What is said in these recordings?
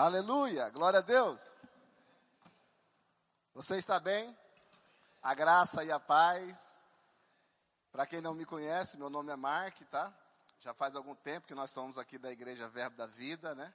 Aleluia, glória a Deus. Você está bem? A graça e a paz. Para quem não me conhece, meu nome é Mark, tá? Já faz algum tempo que nós somos aqui da Igreja Verbo da Vida, né?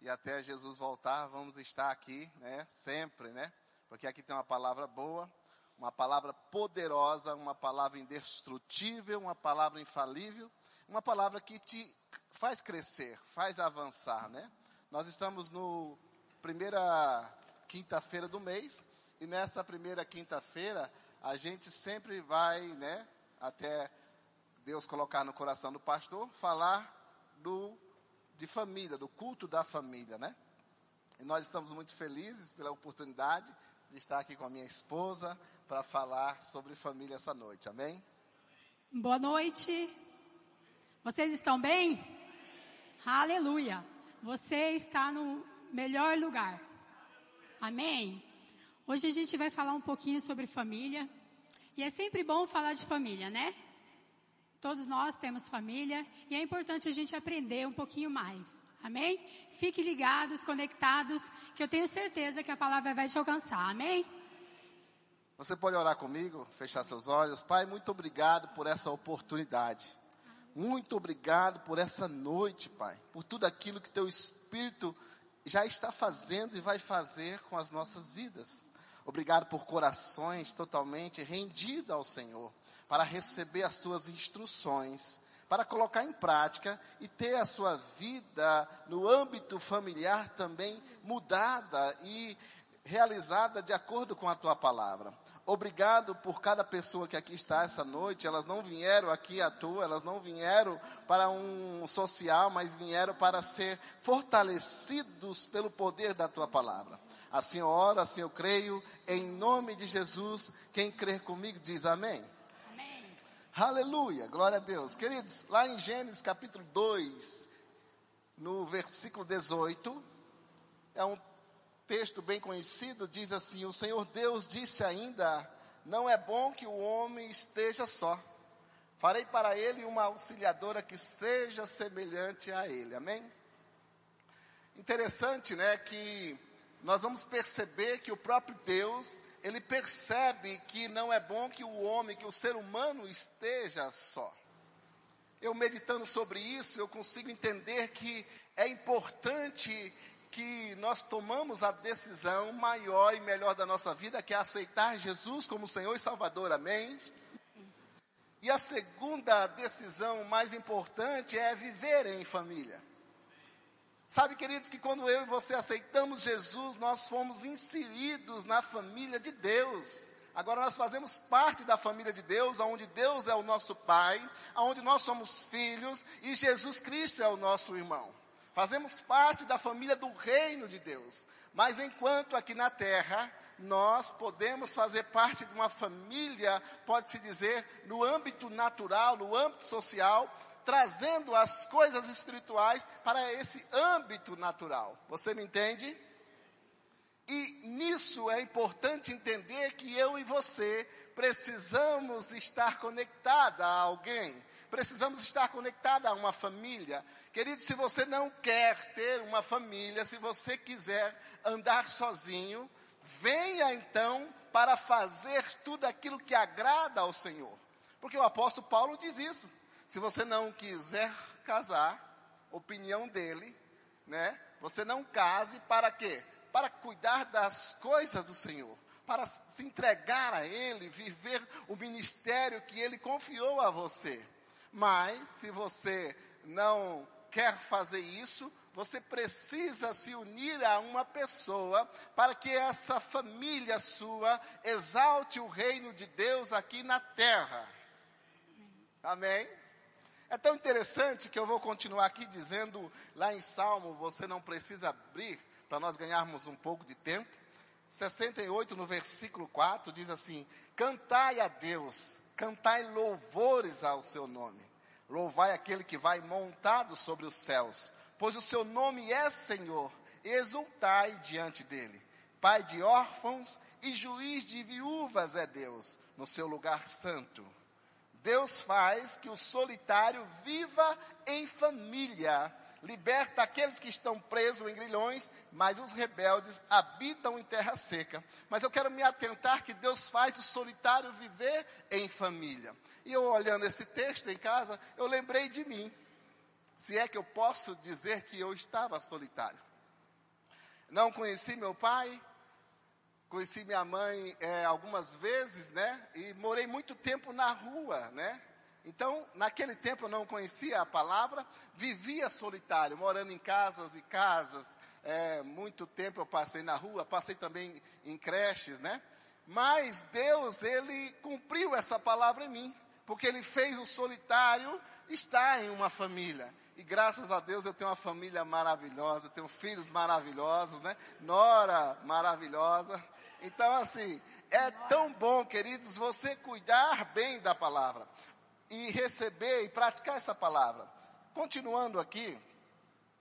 E até Jesus voltar, vamos estar aqui, né? Sempre, né? Porque aqui tem uma palavra boa, uma palavra poderosa, uma palavra indestrutível, uma palavra infalível, uma palavra que te faz crescer, faz avançar, né? Nós estamos no primeira quinta-feira do mês e nessa primeira quinta-feira a gente sempre vai, né, até Deus colocar no coração do pastor, falar do de família, do culto da família, né? E nós estamos muito felizes pela oportunidade de estar aqui com a minha esposa para falar sobre família essa noite. Amém? Boa noite. Vocês estão bem? Aleluia. Você está no melhor lugar. Amém? Hoje a gente vai falar um pouquinho sobre família. E é sempre bom falar de família, né? Todos nós temos família e é importante a gente aprender um pouquinho mais. Amém? Fique ligados, conectados, que eu tenho certeza que a palavra vai te alcançar. Amém? Você pode orar comigo, fechar seus olhos. Pai, muito obrigado por essa oportunidade. Muito obrigado por essa noite, Pai. Por tudo aquilo que Teu Espírito já está fazendo e vai fazer com as nossas vidas. Obrigado por corações totalmente rendidos ao Senhor, para receber as Tuas instruções, para colocar em prática e ter a sua vida no âmbito familiar também mudada e realizada de acordo com a Tua palavra. Obrigado por cada pessoa que aqui está essa noite. Elas não vieram aqui à toa, elas não vieram para um social, mas vieram para ser fortalecidos pelo poder da tua palavra. Assim eu oro, assim eu creio, em nome de Jesus. Quem crer comigo diz amém. Amém. Aleluia, glória a Deus. Queridos, lá em Gênesis capítulo 2, no versículo 18, é um texto bem conhecido diz assim: O Senhor Deus disse ainda: Não é bom que o homem esteja só. Farei para ele uma auxiliadora que seja semelhante a ele. Amém? Interessante, né, que nós vamos perceber que o próprio Deus, ele percebe que não é bom que o homem, que o ser humano esteja só. Eu meditando sobre isso, eu consigo entender que é importante que nós tomamos a decisão maior e melhor da nossa vida, que é aceitar Jesus como Senhor e Salvador, amém? E a segunda decisão mais importante é viver em família. Sabe, queridos, que quando eu e você aceitamos Jesus, nós fomos inseridos na família de Deus. Agora nós fazemos parte da família de Deus, onde Deus é o nosso Pai, onde nós somos filhos e Jesus Cristo é o nosso irmão. Fazemos parte da família do reino de Deus. Mas enquanto aqui na terra, nós podemos fazer parte de uma família, pode-se dizer, no âmbito natural, no âmbito social, trazendo as coisas espirituais para esse âmbito natural. Você me entende? E nisso é importante entender que eu e você precisamos estar conectados a alguém, precisamos estar conectados a uma família, Querido, se você não quer ter uma família, se você quiser andar sozinho, venha então para fazer tudo aquilo que agrada ao Senhor. Porque o apóstolo Paulo diz isso. Se você não quiser casar, opinião dele, né? Você não case para quê? Para cuidar das coisas do Senhor, para se entregar a Ele, viver o ministério que Ele confiou a você. Mas, se você não quer fazer isso, você precisa se unir a uma pessoa para que essa família sua exalte o reino de Deus aqui na terra. Amém? É tão interessante que eu vou continuar aqui dizendo lá em Salmo, você não precisa abrir para nós ganharmos um pouco de tempo. 68 no versículo 4 diz assim: Cantai a Deus, cantai louvores ao seu nome Louvai aquele que vai montado sobre os céus, pois o seu nome é Senhor, exultai diante dele. Pai de órfãos e juiz de viúvas é Deus, no seu lugar santo. Deus faz que o solitário viva em família, liberta aqueles que estão presos em grilhões, mas os rebeldes habitam em terra seca. Mas eu quero me atentar que Deus faz o solitário viver em família. E eu olhando esse texto em casa, eu lembrei de mim. Se é que eu posso dizer que eu estava solitário. Não conheci meu pai, conheci minha mãe é, algumas vezes, né? E morei muito tempo na rua, né? Então, naquele tempo eu não conhecia a palavra, vivia solitário, morando em casas e casas. É, muito tempo eu passei na rua, passei também em creches, né? Mas Deus, Ele cumpriu essa palavra em mim, porque Ele fez o solitário estar em uma família. E graças a Deus eu tenho uma família maravilhosa, tenho filhos maravilhosos, né? Nora maravilhosa. Então, assim, é tão bom, queridos, você cuidar bem da palavra e receber e praticar essa palavra. Continuando aqui,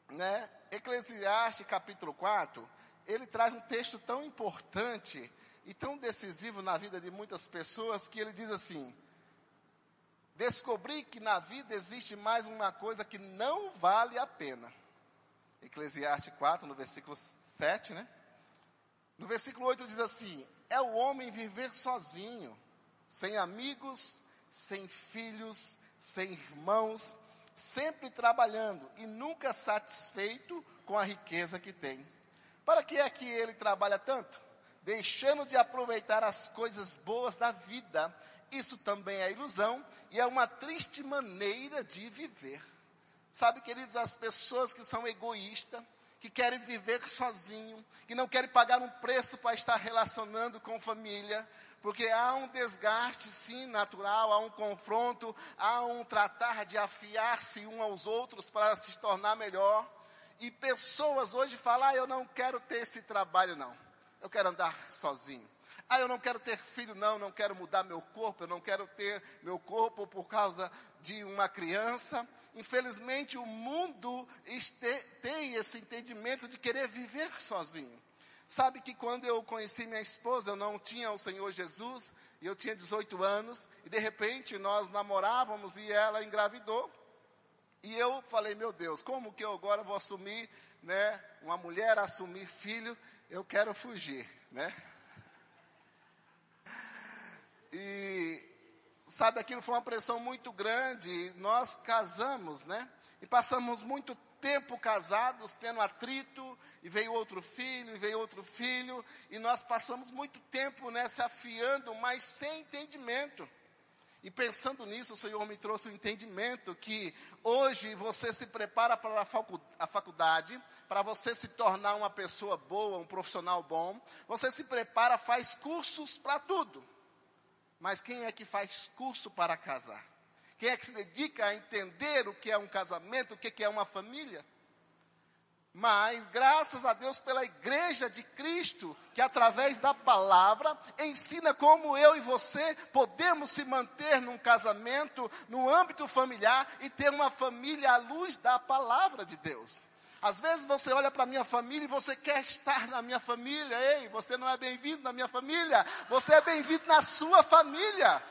né, Eclesiastes capítulo 4, ele traz um texto tão importante e tão decisivo na vida de muitas pessoas que ele diz assim: Descobri que na vida existe mais uma coisa que não vale a pena. Eclesiastes 4, no versículo 7, né? No versículo 8 diz assim: É o homem viver sozinho, sem amigos, sem filhos, sem irmãos, sempre trabalhando e nunca satisfeito com a riqueza que tem. Para que é que ele trabalha tanto? Deixando de aproveitar as coisas boas da vida. Isso também é ilusão e é uma triste maneira de viver. Sabe, queridos, as pessoas que são egoístas, que querem viver sozinho, que não querem pagar um preço para estar relacionando com família, porque há um desgaste, sim, natural, há um confronto, há um tratar de afiar-se um aos outros para se tornar melhor. E pessoas hoje falam: ah, eu não quero ter esse trabalho, não. Eu quero andar sozinho. Ah, eu não quero ter filho, não, não quero mudar meu corpo, eu não quero ter meu corpo por causa de uma criança. Infelizmente, o mundo este, tem esse entendimento de querer viver sozinho. Sabe que quando eu conheci minha esposa, eu não tinha o Senhor Jesus, e eu tinha 18 anos, e de repente nós namorávamos e ela engravidou. E eu falei, meu Deus, como que eu agora vou assumir, né, uma mulher assumir filho? Eu quero fugir, né? E sabe, aquilo foi uma pressão muito grande. Nós casamos, né? E passamos muito tempo casados, tendo atrito, e veio outro filho, e veio outro filho, e nós passamos muito tempo né, se afiando, mas sem entendimento. E pensando nisso, o Senhor me trouxe o um entendimento que hoje você se prepara para a faculdade, para você se tornar uma pessoa boa, um profissional bom. Você se prepara, faz cursos para tudo. Mas quem é que faz curso para casar? Quem é que se dedica a entender o que é um casamento, o que é uma família? Mas, graças a Deus pela igreja de Cristo, que através da palavra ensina como eu e você podemos se manter num casamento, no âmbito familiar e ter uma família à luz da palavra de Deus. Às vezes você olha para a minha família e você quer estar na minha família. Ei, você não é bem-vindo na minha família, você é bem-vindo na sua família.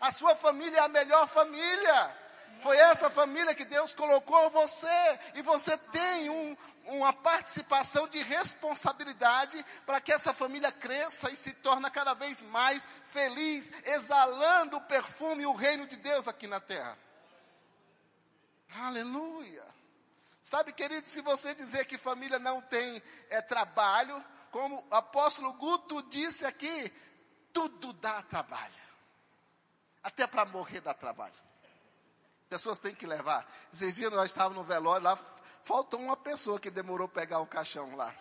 A sua família é a melhor família. Foi essa família que Deus colocou você. E você tem um, uma participação de responsabilidade para que essa família cresça e se torne cada vez mais feliz, exalando o perfume e o reino de Deus aqui na terra. Aleluia. Sabe, querido, se você dizer que família não tem é, trabalho, como o apóstolo Guto disse aqui, tudo dá trabalho. Até para morrer dá trabalho. Pessoas têm que levar. Esses dias nós estávamos no velório lá, faltou uma pessoa que demorou pegar o caixão lá.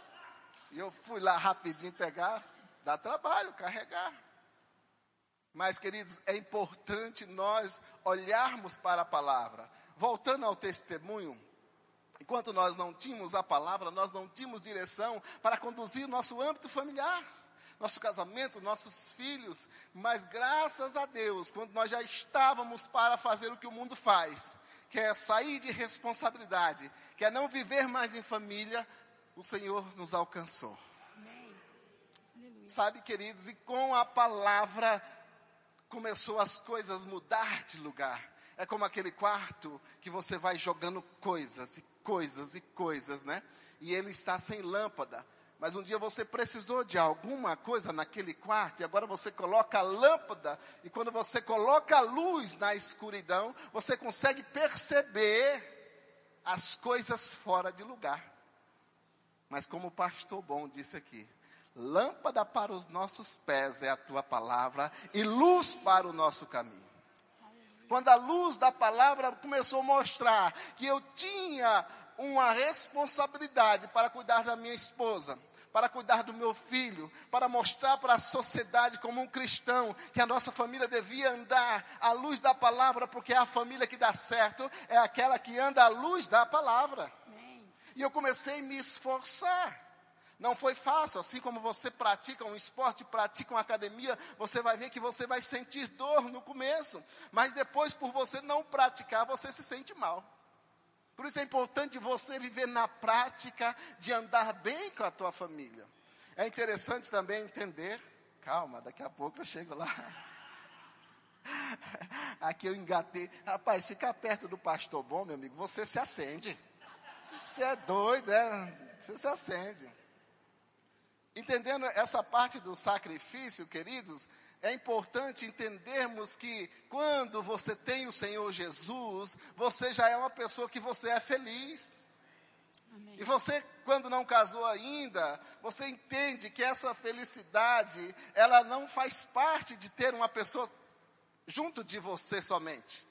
E eu fui lá rapidinho pegar, dá trabalho carregar. Mas, queridos, é importante nós olharmos para a palavra. Voltando ao testemunho, enquanto nós não tínhamos a palavra, nós não tínhamos direção para conduzir nosso âmbito familiar nosso casamento, nossos filhos, mas graças a Deus, quando nós já estávamos para fazer o que o mundo faz, que é sair de responsabilidade, que é não viver mais em família, o Senhor nos alcançou. Sabe, queridos, e com a palavra começou as coisas mudar de lugar. É como aquele quarto que você vai jogando coisas, e coisas e coisas, né? E ele está sem lâmpada. Mas um dia você precisou de alguma coisa naquele quarto e agora você coloca a lâmpada e quando você coloca a luz na escuridão, você consegue perceber as coisas fora de lugar. Mas como o pastor bom disse aqui, lâmpada para os nossos pés é a tua palavra e luz para o nosso caminho. Quando a luz da palavra começou a mostrar que eu tinha uma responsabilidade para cuidar da minha esposa, para cuidar do meu filho, para mostrar para a sociedade como um cristão que a nossa família devia andar à luz da palavra, porque a família que dá certo é aquela que anda à luz da palavra. Amém. E eu comecei a me esforçar. Não foi fácil, assim como você pratica um esporte, pratica uma academia, você vai ver que você vai sentir dor no começo, mas depois, por você não praticar, você se sente mal. Por isso é importante você viver na prática de andar bem com a tua família. É interessante também entender, calma, daqui a pouco eu chego lá. Aqui eu engatei. Rapaz, ficar perto do pastor bom, meu amigo, você se acende. Você é doido, é? Você se acende. Entendendo essa parte do sacrifício, queridos, é importante entendermos que quando você tem o Senhor Jesus, você já é uma pessoa que você é feliz. Amém. E você, quando não casou ainda, você entende que essa felicidade, ela não faz parte de ter uma pessoa junto de você somente.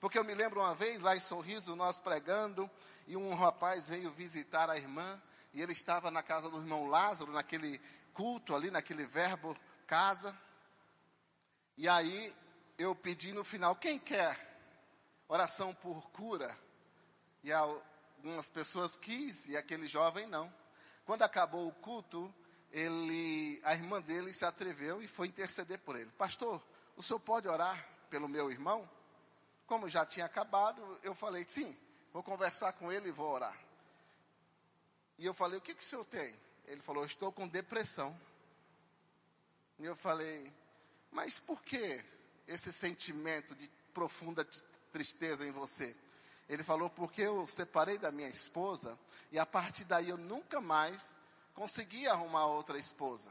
Porque eu me lembro uma vez, lá em Sorriso, nós pregando, e um rapaz veio visitar a irmã, e ele estava na casa do irmão Lázaro, naquele culto ali, naquele verbo casa. E aí eu pedi no final, quem quer oração por cura? E algumas pessoas quis e aquele jovem não. Quando acabou o culto, ele, a irmã dele se atreveu e foi interceder por ele. Pastor, o senhor pode orar pelo meu irmão? Como já tinha acabado, eu falei, sim, vou conversar com ele e vou orar. E eu falei, o que, que o senhor tem? Ele falou, estou com depressão. E eu falei, mas por que esse sentimento de profunda tristeza em você? Ele falou, porque eu separei da minha esposa e a partir daí eu nunca mais consegui arrumar outra esposa.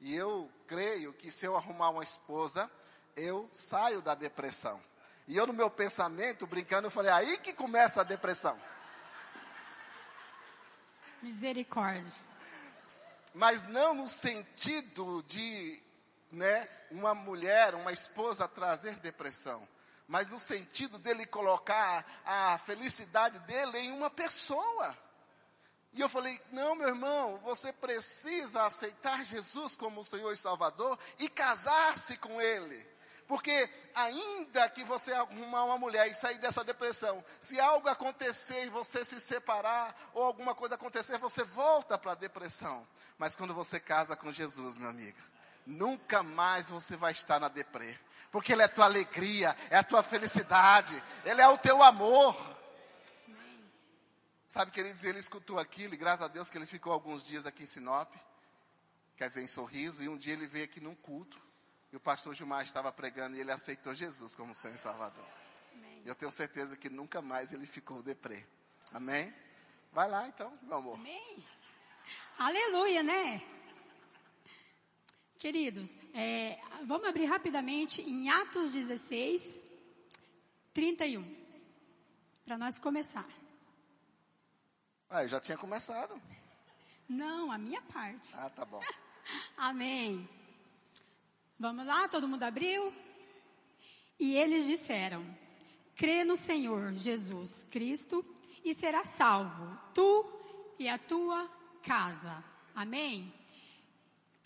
E eu creio que se eu arrumar uma esposa, eu saio da depressão. E eu no meu pensamento, brincando, eu falei, aí que começa a depressão. Misericórdia. Mas não no sentido de né, uma mulher, uma esposa trazer depressão, mas no sentido dele colocar a felicidade dele em uma pessoa. E eu falei: não, meu irmão, você precisa aceitar Jesus como Senhor e Salvador e casar-se com Ele. Porque ainda que você arrumar uma mulher e sair dessa depressão, se algo acontecer e você se separar, ou alguma coisa acontecer, você volta para a depressão. Mas quando você casa com Jesus, meu amigo, nunca mais você vai estar na deprê. Porque Ele é a tua alegria, é a tua felicidade, Ele é o teu amor. Sabe, queridos, ele escutou aquilo e graças a Deus que ele ficou alguns dias aqui em Sinop, quer dizer, em Sorriso, e um dia ele veio aqui num culto, e o pastor Gilmar estava pregando e ele aceitou Jesus como Senhor e Salvador. Amém. Eu tenho certeza que nunca mais ele ficou deprê. Amém? Vai lá então, meu amor. Amém. Aleluia, né? Queridos, é, vamos abrir rapidamente em Atos 16, 31, para nós começar. Ah, eu já tinha começado. Não, a minha parte. Ah, tá bom. Amém. Vamos lá, todo mundo abriu? E eles disseram: crê no Senhor Jesus Cristo e será salvo, tu e a tua casa. Amém?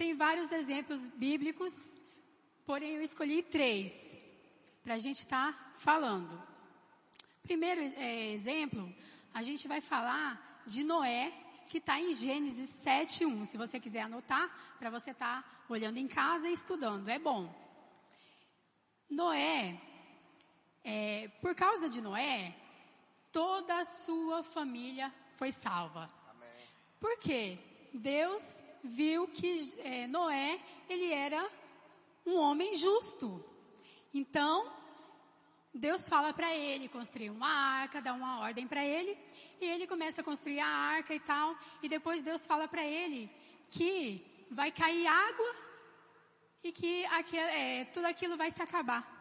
Tem vários exemplos bíblicos, porém eu escolhi três para a gente estar tá falando. Primeiro é, exemplo, a gente vai falar de Noé, que está em Gênesis 7:1. Se você quiser anotar, para você estar tá olhando em casa e estudando, é bom. Noé, é, por causa de Noé, toda a sua família foi salva. Amém. Por quê? Deus viu que é, Noé, ele era um homem justo. Então, Deus fala para ele construir uma arca, dá uma ordem para ele, e ele começa a construir a arca e tal, e depois Deus fala para ele que vai cair água e que é, tudo aquilo vai se acabar.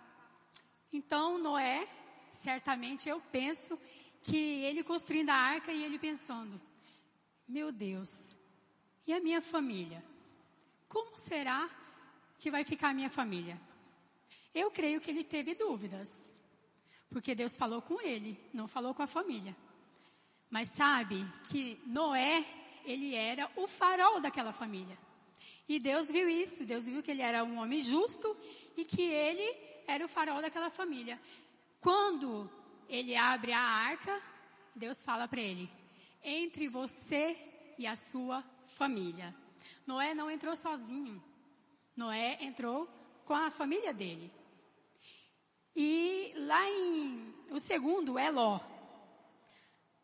Então Noé, certamente eu penso que ele construindo a arca e ele pensando, meu Deus, e a minha família? Como será que vai ficar a minha família? Eu creio que ele teve dúvidas. Porque Deus falou com ele, não falou com a família. Mas sabe que Noé, ele era o farol daquela família. E Deus viu isso, Deus viu que ele era um homem justo e que ele era o farol daquela família. Quando ele abre a arca, Deus fala para ele: entre você e a sua família. Noé não entrou sozinho. Noé entrou com a família dele. E lá em. O segundo é Ló.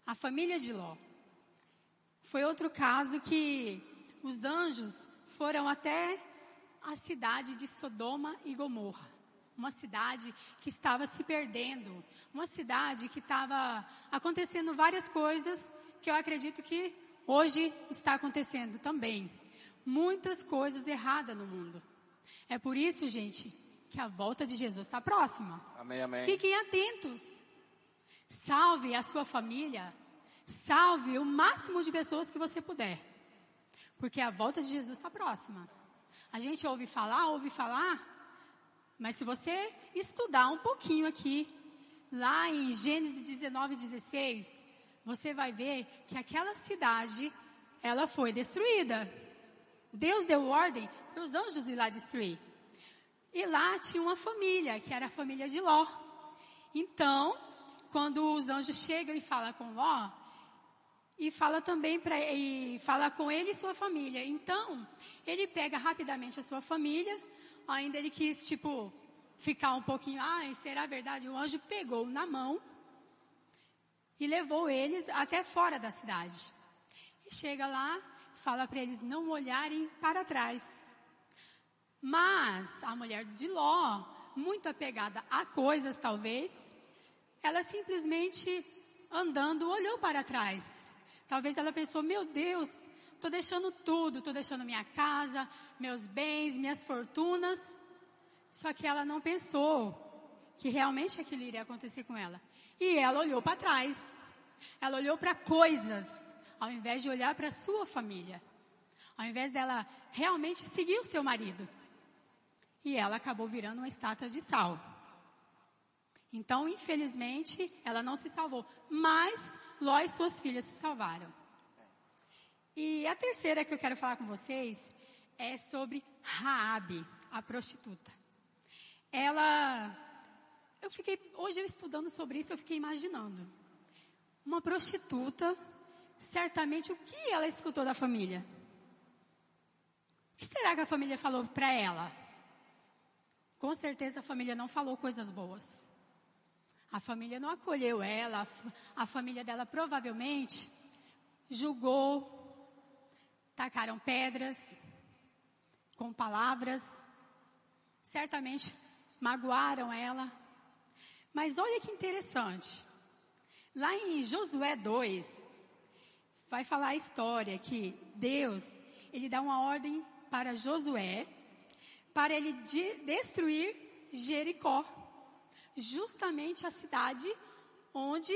A família de Ló. Foi outro caso que os anjos foram até a cidade de Sodoma e Gomorra. Uma cidade que estava se perdendo. Uma cidade que estava acontecendo várias coisas que eu acredito que hoje está acontecendo também. Muitas coisas erradas no mundo. É por isso, gente, que a volta de Jesus está próxima. Amém, amém. Fiquem atentos. Salve a sua família. Salve o máximo de pessoas que você puder. Porque a volta de Jesus está próxima. A gente ouve falar, ouve falar, mas se você estudar um pouquinho aqui, lá em Gênesis 19, 16, você vai ver que aquela cidade, ela foi destruída. Deus deu ordem para os anjos ir lá destruir. E lá tinha uma família, que era a família de Ló. Então, quando os anjos chegam e falam com Ló, e fala também para e fala com ele e sua família. Então, ele pega rapidamente a sua família, ainda ele quis tipo ficar um pouquinho, ah, será verdade? O anjo pegou na mão e levou eles até fora da cidade. E chega lá, fala para eles não olharem para trás. Mas a mulher de Ló, muito apegada a coisas talvez, ela simplesmente andando olhou para trás. Talvez ela pensou: meu Deus, estou deixando tudo, estou deixando minha casa, meus bens, minhas fortunas. Só que ela não pensou que realmente aquilo iria acontecer com ela. E ela olhou para trás. Ela olhou para coisas, ao invés de olhar para sua família. Ao invés dela realmente seguir o seu marido e ela acabou virando uma estátua de sal. Então, infelizmente, ela não se salvou. Mas Ló e suas filhas se salvaram. E a terceira que eu quero falar com vocês é sobre Raabe, a prostituta. Ela, eu fiquei, hoje eu estudando sobre isso, eu fiquei imaginando. Uma prostituta, certamente o que ela escutou da família? O que será que a família falou para ela? Com certeza a família não falou coisas boas. A família não acolheu ela, a família dela provavelmente julgou, tacaram pedras com palavras, certamente magoaram ela. Mas olha que interessante. Lá em Josué 2, vai falar a história que Deus, ele dá uma ordem para Josué para ele de destruir Jericó, justamente a cidade onde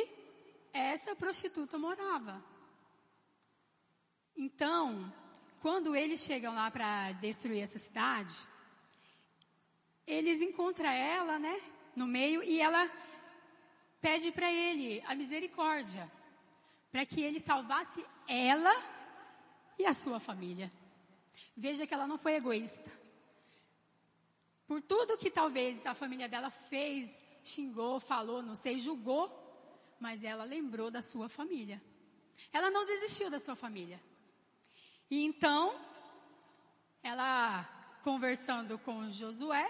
essa prostituta morava. Então, quando eles chegam lá para destruir essa cidade, eles encontram ela, né, no meio e ela pede para ele a misericórdia, para que ele salvasse ela e a sua família. Veja que ela não foi egoísta por tudo que talvez a família dela fez, xingou, falou, não sei, julgou, mas ela lembrou da sua família. Ela não desistiu da sua família. E então, ela conversando com Josué,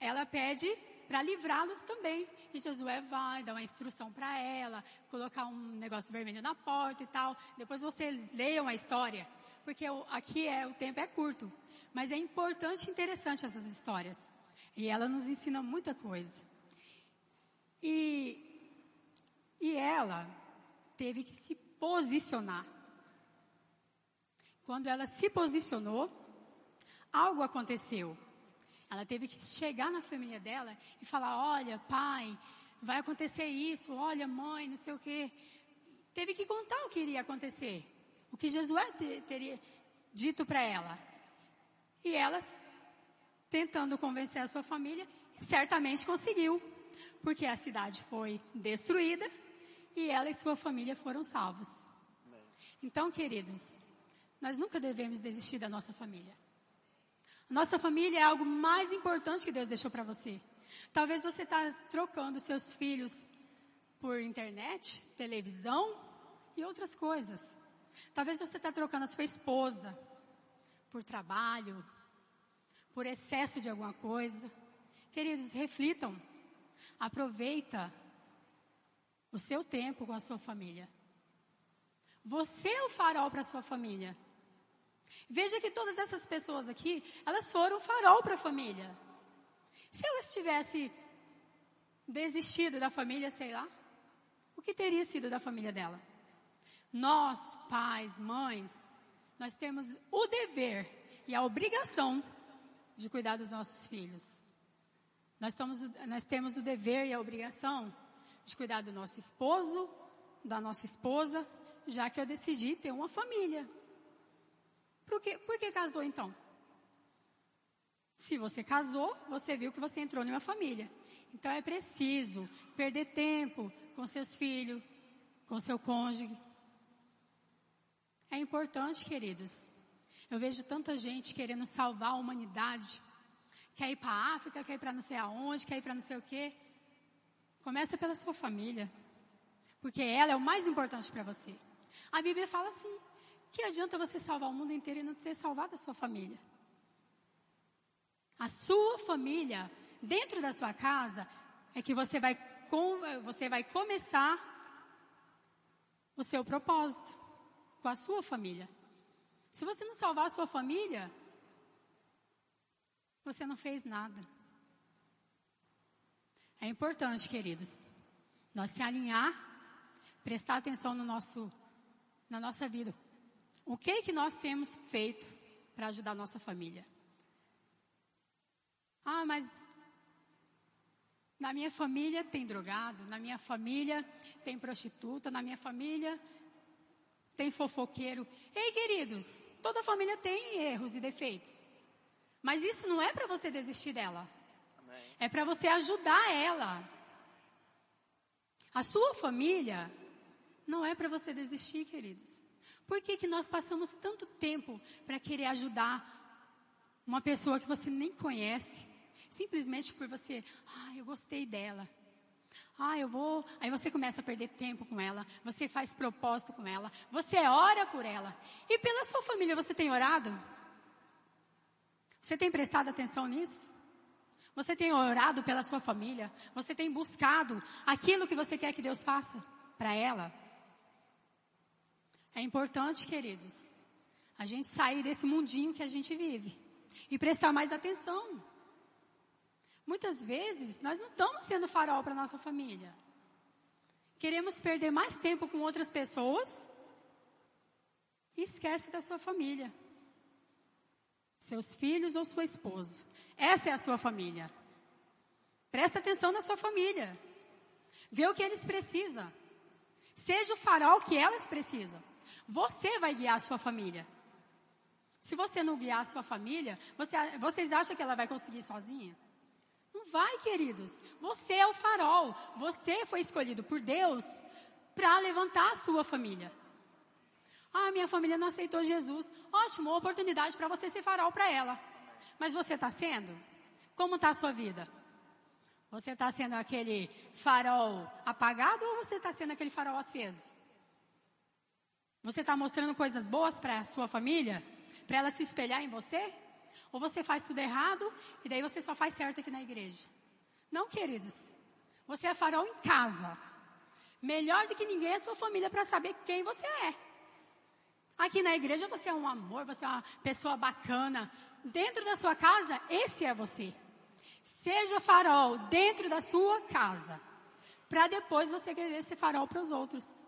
ela pede para livrá-los também. E Josué vai dar uma instrução para ela, colocar um negócio vermelho na porta e tal. Depois vocês leiam a história, porque aqui é o tempo é curto. Mas é importante e interessante essas histórias. E ela nos ensina muita coisa. E, e ela teve que se posicionar. Quando ela se posicionou, algo aconteceu. Ela teve que chegar na família dela e falar: Olha, pai, vai acontecer isso, olha, mãe, não sei o quê. Teve que contar o que iria acontecer. O que Josué teria dito para ela. E ela, tentando convencer a sua família, certamente conseguiu. Porque a cidade foi destruída e ela e sua família foram salvos. Então, queridos, nós nunca devemos desistir da nossa família. Nossa família é algo mais importante que Deus deixou para você. Talvez você está trocando seus filhos por internet, televisão e outras coisas. Talvez você está trocando a sua esposa por trabalho, por excesso de alguma coisa. Queridos, reflitam. Aproveita o seu tempo com a sua família. Você é o farol para a sua família. Veja que todas essas pessoas aqui, elas foram farol para a família. Se elas tivessem desistido da família, sei lá, o que teria sido da família dela? Nós, pais, mães, nós temos o dever e a obrigação de cuidar dos nossos filhos. Nós, estamos, nós temos o dever e a obrigação de cuidar do nosso esposo, da nossa esposa, já que eu decidi ter uma família. Por que, por que casou então? Se você casou, você viu que você entrou numa família. Então é preciso perder tempo com seus filhos, com seu cônjuge. É importante, queridos. Eu vejo tanta gente querendo salvar a humanidade. Quer ir para a África, quer ir para não sei aonde, quer ir para não sei o quê. Começa pela sua família. Porque ela é o mais importante para você. A Bíblia fala assim: que adianta você salvar o mundo inteiro e não ter salvado a sua família? A sua família, dentro da sua casa, é que você vai, você vai começar o seu propósito com a sua família. Se você não salvar a sua família, você não fez nada. É importante, queridos, nós se alinhar, prestar atenção no nosso, na nossa vida. O que que nós temos feito para ajudar a nossa família? Ah, mas na minha família tem drogado, na minha família tem prostituta, na minha família tem fofoqueiro. Ei, queridos, toda família tem erros e defeitos. Mas isso não é para você desistir dela. Amém. É para você ajudar ela. A sua família não é para você desistir, queridos. Por que, que nós passamos tanto tempo para querer ajudar uma pessoa que você nem conhece? Simplesmente por você, ah, eu gostei dela. Ah, eu vou. Aí você começa a perder tempo com ela. Você faz propósito com ela. Você ora por ela. E pela sua família, você tem orado? Você tem prestado atenção nisso? Você tem orado pela sua família? Você tem buscado aquilo que você quer que Deus faça para ela? É importante, queridos, a gente sair desse mundinho que a gente vive e prestar mais atenção. Muitas vezes nós não estamos sendo farol para nossa família. Queremos perder mais tempo com outras pessoas e esquece da sua família. Seus filhos ou sua esposa. Essa é a sua família. Presta atenção na sua família. Vê o que eles precisam. Seja o farol que elas precisam. Você vai guiar a sua família. Se você não guiar a sua família, você, vocês acham que ela vai conseguir sozinha? Não vai, queridos. Você é o farol. Você foi escolhido por Deus para levantar a sua família. Ah, minha família não aceitou Jesus. Ótimo, oportunidade para você ser farol para ela. Mas você está sendo? Como está a sua vida? Você está sendo aquele farol apagado ou você está sendo aquele farol aceso? Você está mostrando coisas boas para a sua família? Para ela se espelhar em você? Ou você faz tudo errado e daí você só faz certo aqui na igreja? Não, queridos. Você é farol em casa. Melhor do que ninguém é a sua família para saber quem você é. Aqui na igreja você é um amor, você é uma pessoa bacana. Dentro da sua casa, esse é você. Seja farol dentro da sua casa, para depois você querer ser farol para os outros,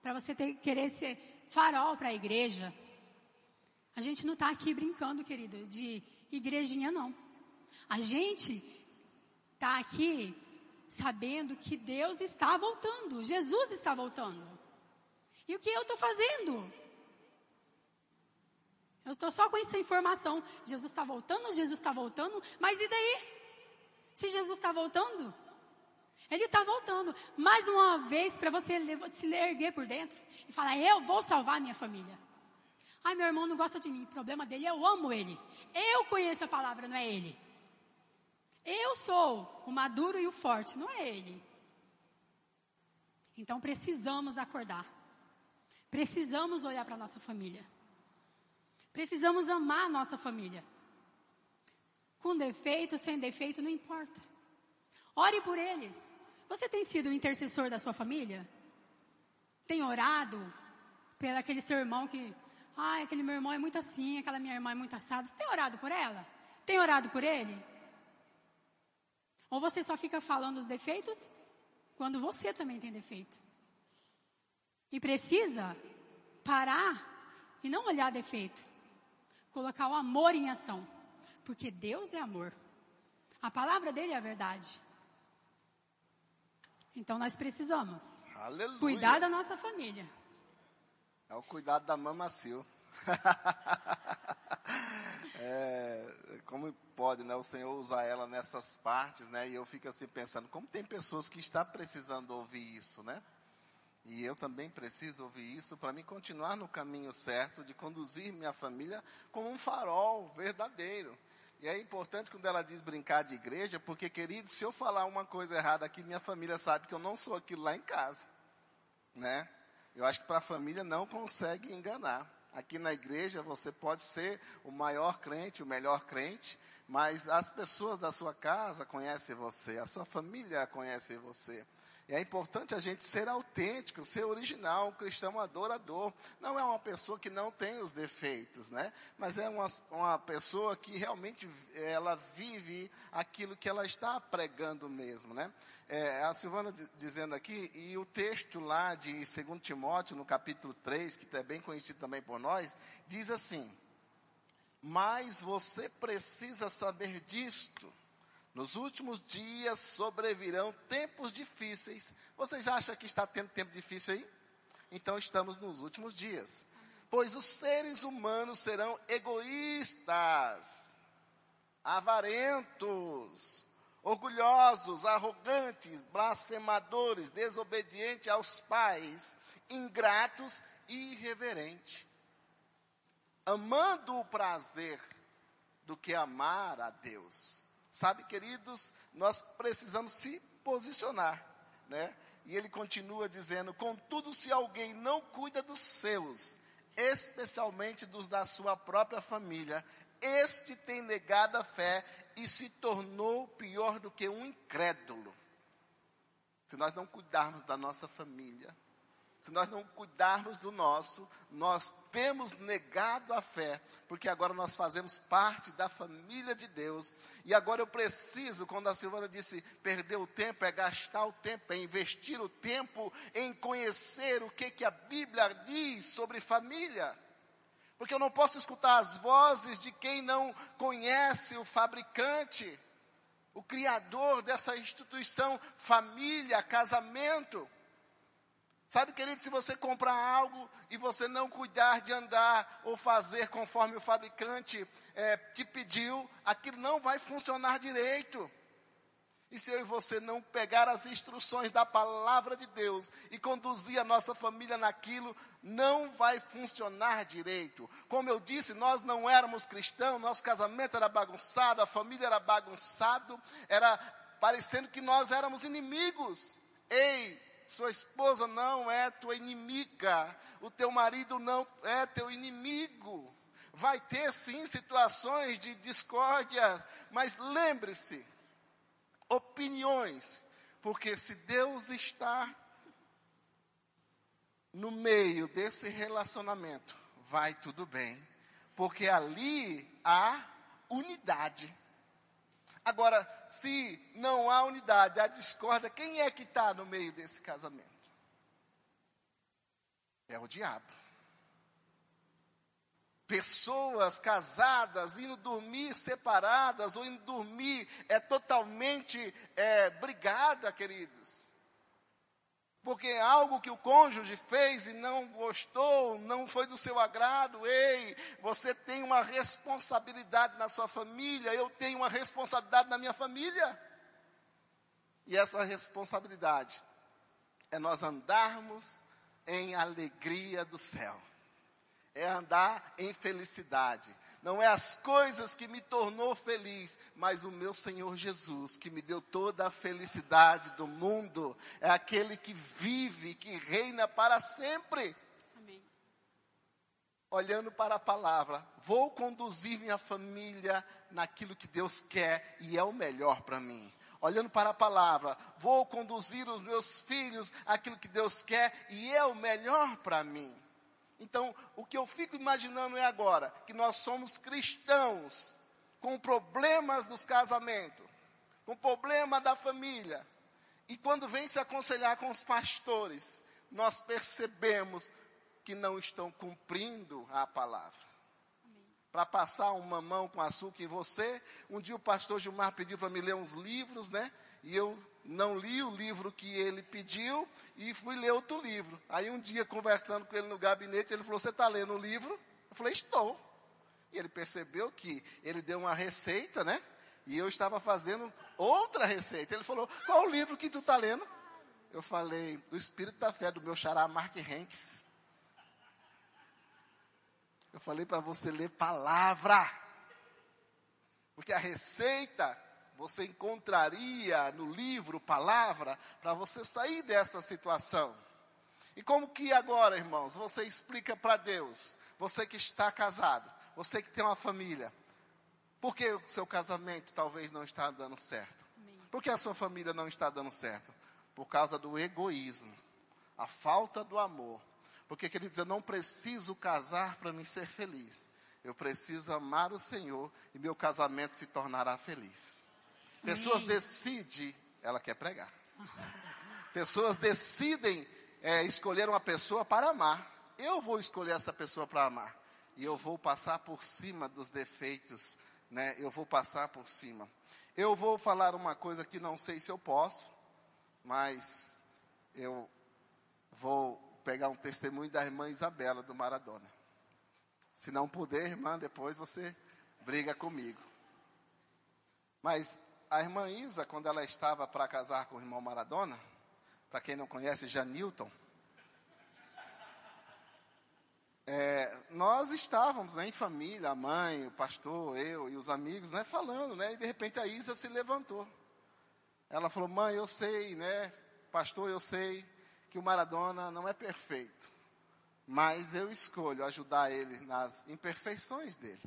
para você ter, querer ser farol para a igreja. A gente não está aqui brincando, querido, de igrejinha não. A gente está aqui sabendo que Deus está voltando, Jesus está voltando. E o que eu estou fazendo? Eu estou só com essa informação. Jesus está voltando, Jesus está voltando, mas e daí? Se Jesus está voltando? Ele está voltando. Mais uma vez para você se erguer por dentro e falar: Eu vou salvar minha família. Ai, meu irmão não gosta de mim. O problema dele, eu amo ele. Eu conheço a palavra, não é ele. Eu sou o maduro e o forte, não é ele. Então precisamos acordar. Precisamos olhar para a nossa família. Precisamos amar a nossa família. Com defeito, sem defeito, não importa. Ore por eles. Você tem sido o intercessor da sua família? Tem orado pelo aquele seu irmão que, ai, aquele meu irmão é muito assim, aquela minha irmã é muito assada. Você tem orado por ela? Tem orado por ele? Ou você só fica falando os defeitos quando você também tem defeito? E precisa parar e não olhar defeito. Colocar o amor em ação. Porque Deus é amor. A palavra dele é a verdade. Então nós precisamos Aleluia. cuidar da nossa família. É o cuidado da mamacil. é, como pode, né, o Senhor usar ela nessas partes, né? E eu fico assim pensando, como tem pessoas que estão precisando ouvir isso, né? E eu também preciso ouvir isso para me continuar no caminho certo de conduzir minha família como um farol verdadeiro. E é importante quando ela diz brincar de igreja, porque, querido, se eu falar uma coisa errada aqui, minha família sabe que eu não sou aquilo lá em casa. Né? Eu acho que para a família não consegue enganar. Aqui na igreja você pode ser o maior crente, o melhor crente, mas as pessoas da sua casa conhecem você, a sua família conhece você. É importante a gente ser autêntico, ser original, um cristão adorador. Não é uma pessoa que não tem os defeitos, né? Mas é uma, uma pessoa que realmente ela vive aquilo que ela está pregando mesmo, né? É, a Silvana dizendo aqui, e o texto lá de 2 Timóteo, no capítulo 3, que é bem conhecido também por nós, diz assim, mas você precisa saber disto, nos últimos dias sobrevirão tempos difíceis. Vocês acham que está tendo tempo difícil aí? Então estamos nos últimos dias. Pois os seres humanos serão egoístas, avarentos, orgulhosos, arrogantes, blasfemadores, desobedientes aos pais, ingratos e irreverentes, amando o prazer do que amar a Deus. Sabe, queridos, nós precisamos se posicionar, né? E ele continua dizendo: contudo, se alguém não cuida dos seus, especialmente dos da sua própria família, este tem negado a fé e se tornou pior do que um incrédulo. Se nós não cuidarmos da nossa família, se nós não cuidarmos do nosso, nós temos negado a fé, porque agora nós fazemos parte da família de Deus. E agora eu preciso, quando a Silvana disse perder o tempo, é gastar o tempo, é investir o tempo em conhecer o que, que a Bíblia diz sobre família. Porque eu não posso escutar as vozes de quem não conhece o fabricante, o criador dessa instituição, família, casamento. Sabe, querido, se você comprar algo e você não cuidar de andar ou fazer conforme o fabricante é, te pediu, aquilo não vai funcionar direito. E se eu e você não pegar as instruções da palavra de Deus e conduzir a nossa família naquilo, não vai funcionar direito. Como eu disse, nós não éramos cristãos, nosso casamento era bagunçado, a família era bagunçado, era parecendo que nós éramos inimigos. Ei, sua esposa não é tua inimiga. O teu marido não é teu inimigo. Vai ter sim situações de discórdia, mas lembre-se, opiniões, porque se Deus está no meio desse relacionamento, vai tudo bem, porque ali há unidade. Agora, se não há unidade, há discórdia, quem é que está no meio desse casamento? É o diabo. Pessoas casadas indo dormir separadas ou indo dormir é totalmente é, brigada, queridos porque algo que o cônjuge fez e não gostou, não foi do seu agrado, ei, você tem uma responsabilidade na sua família, eu tenho uma responsabilidade na minha família. E essa responsabilidade é nós andarmos em alegria do céu, é andar em felicidade, não é as coisas que me tornou feliz, mas o meu Senhor Jesus, que me deu toda a felicidade do mundo, é aquele que vive, que reina para sempre. Amém. Olhando para a palavra, vou conduzir minha família naquilo que Deus quer e é o melhor para mim olhando para a palavra, vou conduzir os meus filhos aquilo que Deus quer e é o melhor para mim. Então, o que eu fico imaginando é agora que nós somos cristãos com problemas dos casamentos, com problema da família. E quando vem se aconselhar com os pastores, nós percebemos que não estão cumprindo a palavra. Para passar um mamão com açúcar em você, um dia o pastor Gilmar pediu para me ler uns livros, né? E eu não li o livro que ele pediu e fui ler outro livro. Aí um dia, conversando com ele no gabinete, ele falou: Você está lendo o livro? Eu falei: Estou. E ele percebeu que ele deu uma receita, né? E eu estava fazendo outra receita. Ele falou: Qual o livro que tu está lendo? Eu falei: O Espírito da Fé, do meu xará Mark Hanks. Eu falei para você ler palavra. Porque a receita você encontraria no livro palavra para você sair dessa situação. E como que agora, irmãos, você explica para Deus, você que está casado, você que tem uma família, por que o seu casamento talvez não está dando certo? Por que a sua família não está dando certo? Por causa do egoísmo, a falta do amor. Porque, queridos, eu não preciso casar para me ser feliz. Eu preciso amar o Senhor e meu casamento se tornará feliz. Pessoas decidem, ela quer pregar. Pessoas decidem é, escolher uma pessoa para amar. Eu vou escolher essa pessoa para amar. E eu vou passar por cima dos defeitos, né? Eu vou passar por cima. Eu vou falar uma coisa que não sei se eu posso, mas eu vou pegar um testemunho da irmã Isabela do Maradona. Se não puder, irmã, depois você briga comigo. Mas a irmã Isa, quando ela estava para casar com o irmão Maradona, para quem não conhece, Janilton, é, nós estávamos né, em família, a mãe, o pastor, eu e os amigos, né, falando, né, e de repente a Isa se levantou. Ela falou, mãe, eu sei, né, pastor, eu sei que o Maradona não é perfeito, mas eu escolho ajudar ele nas imperfeições dele.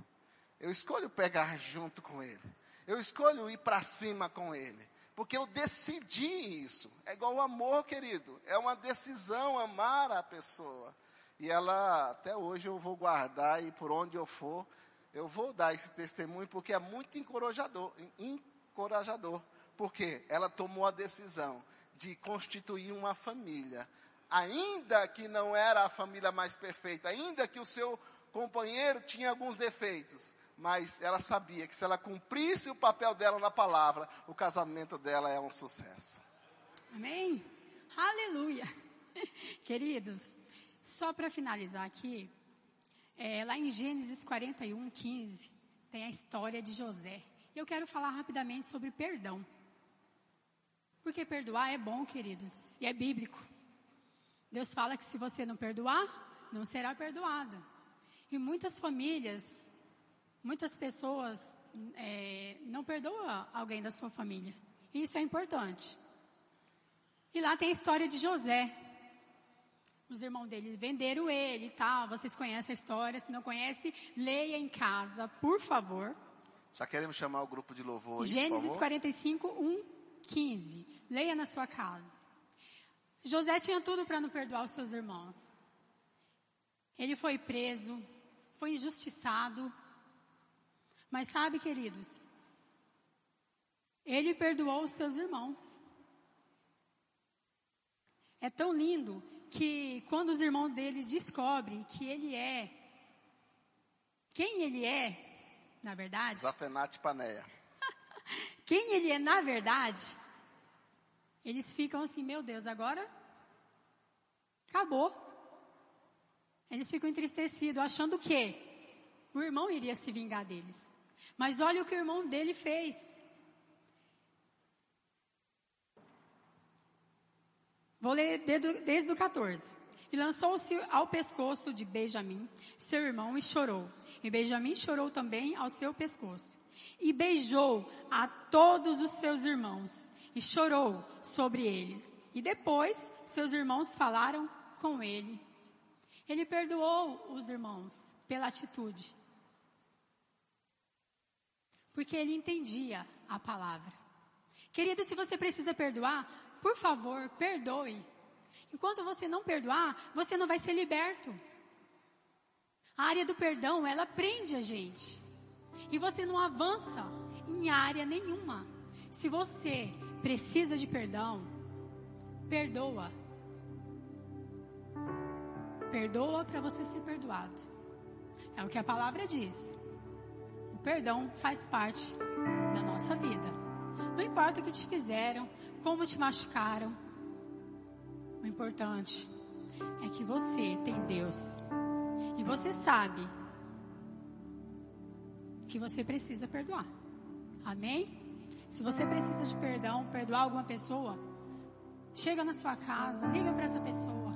Eu escolho pegar junto com ele. Eu escolho ir para cima com ele. Porque eu decidi isso. É igual o amor, querido. É uma decisão amar a pessoa. E ela, até hoje, eu vou guardar e por onde eu for, eu vou dar esse testemunho porque é muito encorajador. encorajador porque ela tomou a decisão de constituir uma família. Ainda que não era a família mais perfeita, ainda que o seu companheiro tinha alguns defeitos, mas ela sabia que se ela cumprisse o papel dela na palavra, o casamento dela é um sucesso. Amém? Aleluia! Queridos, só para finalizar aqui, é, lá em Gênesis 41, 15, tem a história de José. Eu quero falar rapidamente sobre perdão. Porque perdoar é bom, queridos, e é bíblico. Deus fala que se você não perdoar, não será perdoado. E muitas famílias Muitas pessoas é, não perdoam alguém da sua família. Isso é importante. E lá tem a história de José. Os irmãos dele venderam ele e tal. Vocês conhecem a história. Se não conhece, leia em casa, por favor. Já queremos chamar o grupo de louvor. Gênesis 45, 1, 15. Leia na sua casa. José tinha tudo para não perdoar os seus irmãos. Ele foi preso, foi injustiçado, mas sabe, queridos, Ele perdoou os seus irmãos. É tão lindo que quando os irmãos dele descobrem que ele é quem ele é, na verdade. Zafenate Paneia. quem ele é na verdade, eles ficam assim, meu Deus, agora acabou. Eles ficam entristecidos, achando que o irmão iria se vingar deles. Mas olha o que o irmão dele fez. Vou ler desde o 14. E lançou-se ao pescoço de Benjamim, seu irmão, e chorou. E Benjamim chorou também ao seu pescoço. E beijou a todos os seus irmãos, e chorou sobre eles. E depois seus irmãos falaram com ele. Ele perdoou os irmãos pela atitude. Porque ele entendia a palavra. Querido, se você precisa perdoar, por favor, perdoe. Enquanto você não perdoar, você não vai ser liberto. A área do perdão, ela prende a gente. E você não avança em área nenhuma. Se você precisa de perdão, perdoa. Perdoa para você ser perdoado. É o que a palavra diz. Perdão faz parte da nossa vida. Não importa o que te fizeram, como te machucaram. O importante é que você tem Deus. E você sabe que você precisa perdoar. Amém? Se você precisa de perdão, perdoar alguma pessoa, chega na sua casa, liga para essa pessoa.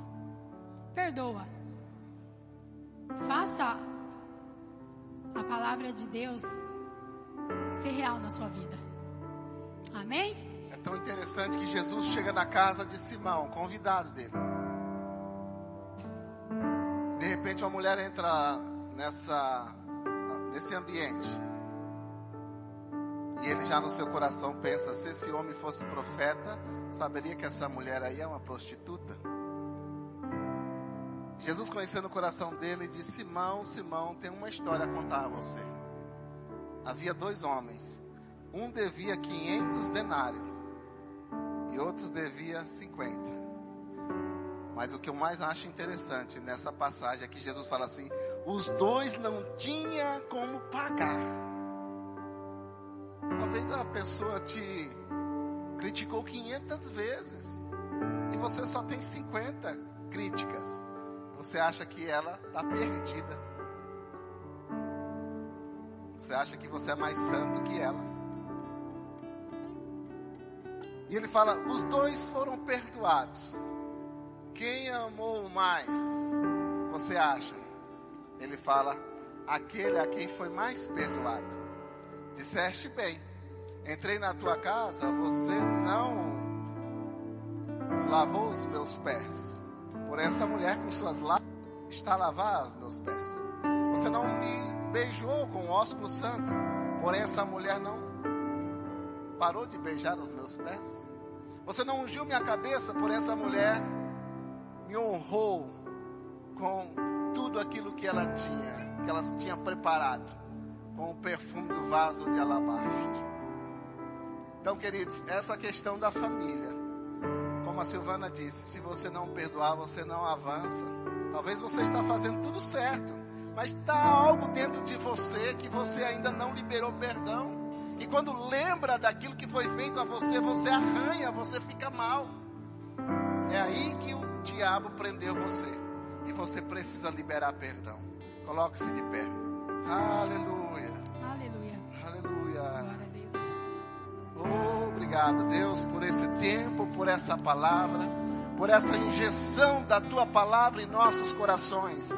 Perdoa. Faça a palavra de Deus ser real na sua vida. Amém? tão interessante que Jesus chega na casa de Simão, convidado dele. De repente uma mulher entra nessa nesse ambiente. E ele já no seu coração pensa, se esse homem fosse profeta, saberia que essa mulher aí é uma prostituta. Jesus conhecendo o coração dele disse: Simão, Simão, tem uma história a contar a você. Havia dois homens. Um devia 500 denários e outros devia 50. Mas o que eu mais acho interessante nessa passagem é que Jesus fala assim: os dois não tinham como pagar. Talvez a pessoa te criticou 500 vezes e você só tem 50 críticas. Você acha que ela está perdida. Você acha que você é mais santo que ela. E ele fala: os dois foram perdoados. Quem amou mais? Você acha? Ele fala: aquele a quem foi mais perdoado. Disseste bem. Entrei na tua casa, você não lavou os meus pés. Por essa mulher com suas lágrimas está a lavar os meus pés. Você não me beijou com o ósculo santo. Porém, essa mulher não parou de beijar os meus pés? Você não ungiu minha cabeça por essa mulher, me honrou com tudo aquilo que ela tinha, que ela tinha preparado, com o perfume do vaso de alabastro. Então, queridos, essa questão da família, como a Silvana disse, se você não perdoar, você não avança. Talvez você está fazendo tudo certo, mas está algo dentro de você que você ainda não liberou perdão. E quando lembra daquilo que foi feito a você, você arranha, você fica mal. É aí que o diabo prendeu você. E você precisa liberar perdão. Coloque-se de pé. Aleluia. Aleluia. Aleluia. Obrigado, Deus, por esse tempo, por essa palavra, por essa injeção da tua palavra em nossos corações.